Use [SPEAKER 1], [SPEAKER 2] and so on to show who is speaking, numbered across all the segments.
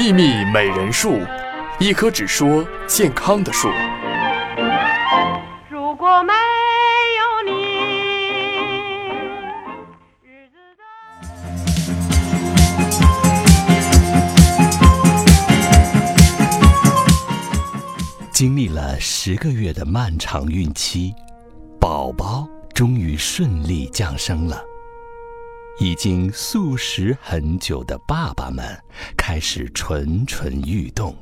[SPEAKER 1] 秘密美人树，一棵只说健康的树。
[SPEAKER 2] 如果没有你，日子都。
[SPEAKER 3] 经历了十个月的漫长孕期，宝宝终于顺利降生了。已经素食很久的爸爸们开始蠢蠢欲动，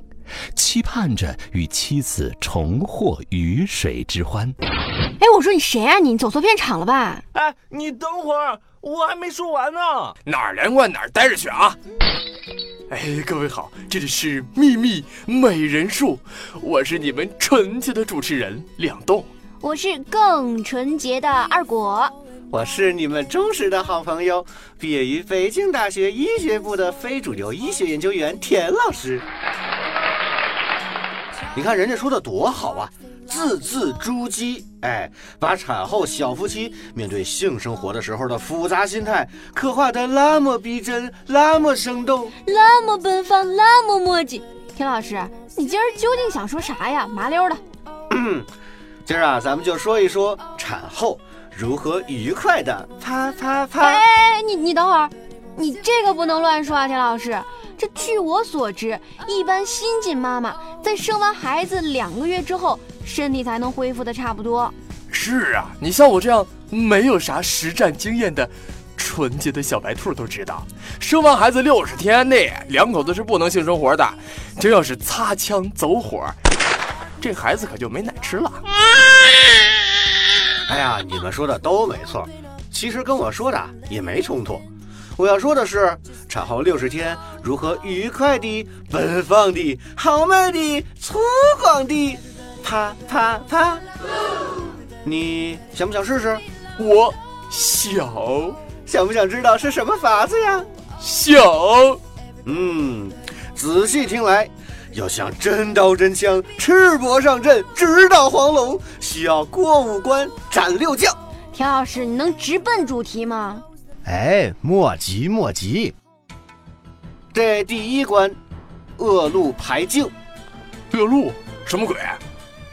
[SPEAKER 3] 期盼着与妻子重获鱼水之欢。
[SPEAKER 4] 哎，我说你谁啊你？你走错片场了吧？
[SPEAKER 5] 哎，你等会儿，我还没说完呢。
[SPEAKER 1] 哪儿连贯哪儿待着去啊！哎，各位好，这里是秘密美人树，我是你们纯洁的主持人两栋。
[SPEAKER 4] 我是更纯洁的二果。
[SPEAKER 6] 我是你们忠实的好朋友，毕业于北京大学医学部的非主流医学研究员田老师。你看人家说的多好啊，字字珠玑，哎，把产后小夫妻面对性生活的时候的复杂心态刻画的那么逼真，那么生动。
[SPEAKER 4] 那么奔放，那么墨迹。田老师，你今儿究竟想说啥呀？麻溜的。
[SPEAKER 6] 今儿啊，咱们就说一说产后如何愉快的啪啪啪。
[SPEAKER 4] 哎，你你等会儿，你这个不能乱说啊，田老师。这据我所知，一般新晋妈妈在生完孩子两个月之后，身体才能恢复的差不多。
[SPEAKER 1] 是啊，你像我这样没有啥实战经验的纯洁的小白兔都知道，生完孩子六十天内，两口子是不能性生活的。这要是擦枪走火，这孩子可就没奶吃了。
[SPEAKER 6] 哎呀，你们说的都没错，其实跟我说的也没冲突。我要说的是，产后六十天如何愉快地、奔放地、豪迈地、粗犷地啪啪啪。你想不想试试？
[SPEAKER 1] 我想
[SPEAKER 6] 想不想知道是什么法子呀？
[SPEAKER 1] 想，
[SPEAKER 6] 嗯，仔细听来，要想真刀真枪、赤膊上阵、直捣黄龙，需要过五关斩六将。
[SPEAKER 4] 田老师，你能直奔主题吗？
[SPEAKER 6] 哎，莫急莫急。这第一关，恶露排净。
[SPEAKER 1] 恶露什么鬼？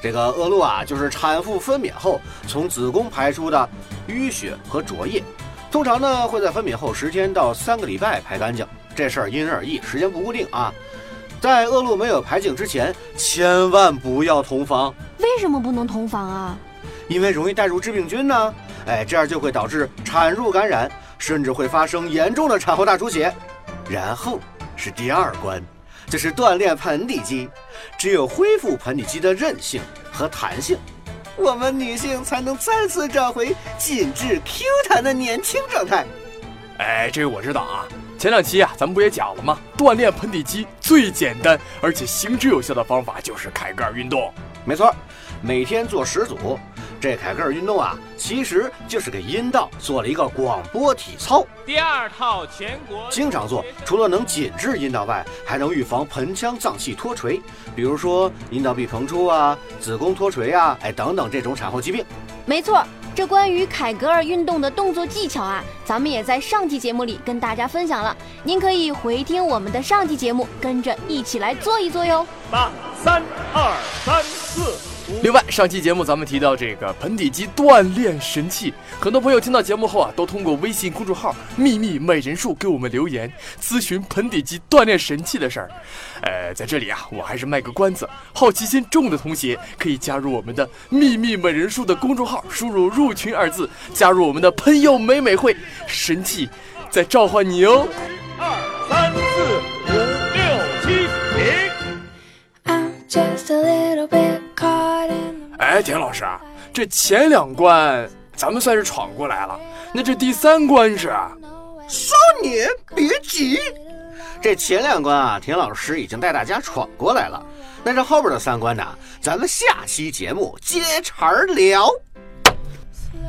[SPEAKER 6] 这个恶露啊，就是产妇分娩后从子宫排出的淤血和浊液，通常呢会在分娩后十天到三个礼拜排干净。这事儿因人而异，时间不固定啊。在恶露没有排净之前，千万不要同房，
[SPEAKER 4] 为什么不能同房啊？
[SPEAKER 6] 因为容易带入致病菌呢。哎，这样就会导致产褥感染，甚至会发生严重的产后大出血。然后是第二关，就是锻炼盆底肌。只有恢复盆底肌的韧性和弹性，我们女性才能再次找回紧致 Q 弹的年轻状态。
[SPEAKER 1] 哎，这个我知道啊。前两期啊，咱们不也讲了吗？锻炼盆底肌最简单而且行之有效的方法就是凯格尔运动。
[SPEAKER 6] 没错，每天做十组。这凯格尔运动啊，其实就是给阴道做了一个广播体操。
[SPEAKER 5] 第二套全国
[SPEAKER 6] 经常做，除了能紧致阴道外，还能预防盆腔脏器脱垂，比如说阴道壁膨出啊、子宫脱垂啊，哎等等这种产后疾病。
[SPEAKER 4] 没错，这关于凯格尔运动的动作技巧啊，咱们也在上期节目里跟大家分享了，您可以回听我们的上期节目，跟着一起来做一做哟。
[SPEAKER 5] 八三二三四。
[SPEAKER 1] 另外，上期节目咱们提到这个盆底肌锻炼神器，很多朋友听到节目后啊，都通过微信公众号“秘密美人术”给我们留言咨询盆底肌锻炼神器的事儿。呃，在这里啊，我还是卖个关子，好奇心重的同学可以加入我们的“秘密美人术”的公众号，输入“入群”二字，加入我们的喷友美美会，神器在召唤你哦。
[SPEAKER 5] 二三四五六七零。
[SPEAKER 1] 哎，田老师啊，这前两关咱们算是闯过来了，那这第三关是？
[SPEAKER 6] 少年别急，这前两关啊，田老师已经带大家闯过来了。那这后边的三关呢，咱们下期节目接茬儿聊。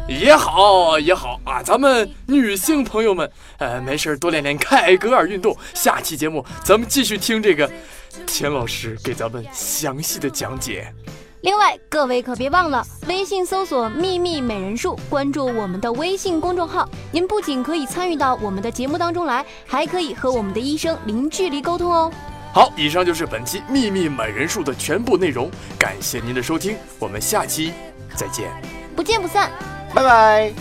[SPEAKER 1] 也好也好啊，咱们女性朋友们，呃，没事儿多练练凯格尔运动。下期节目咱们继续听这个田老师给咱们详细的讲解。
[SPEAKER 4] 另外，各位可别忘了微信搜索“秘密美人术”，关注我们的微信公众号。您不仅可以参与到我们的节目当中来，还可以和我们的医生零距离沟通哦。
[SPEAKER 1] 好，以上就是本期秘密美人术的全部内容，感谢您的收听，我们下期再见。
[SPEAKER 4] 不见不散。
[SPEAKER 7] 拜拜。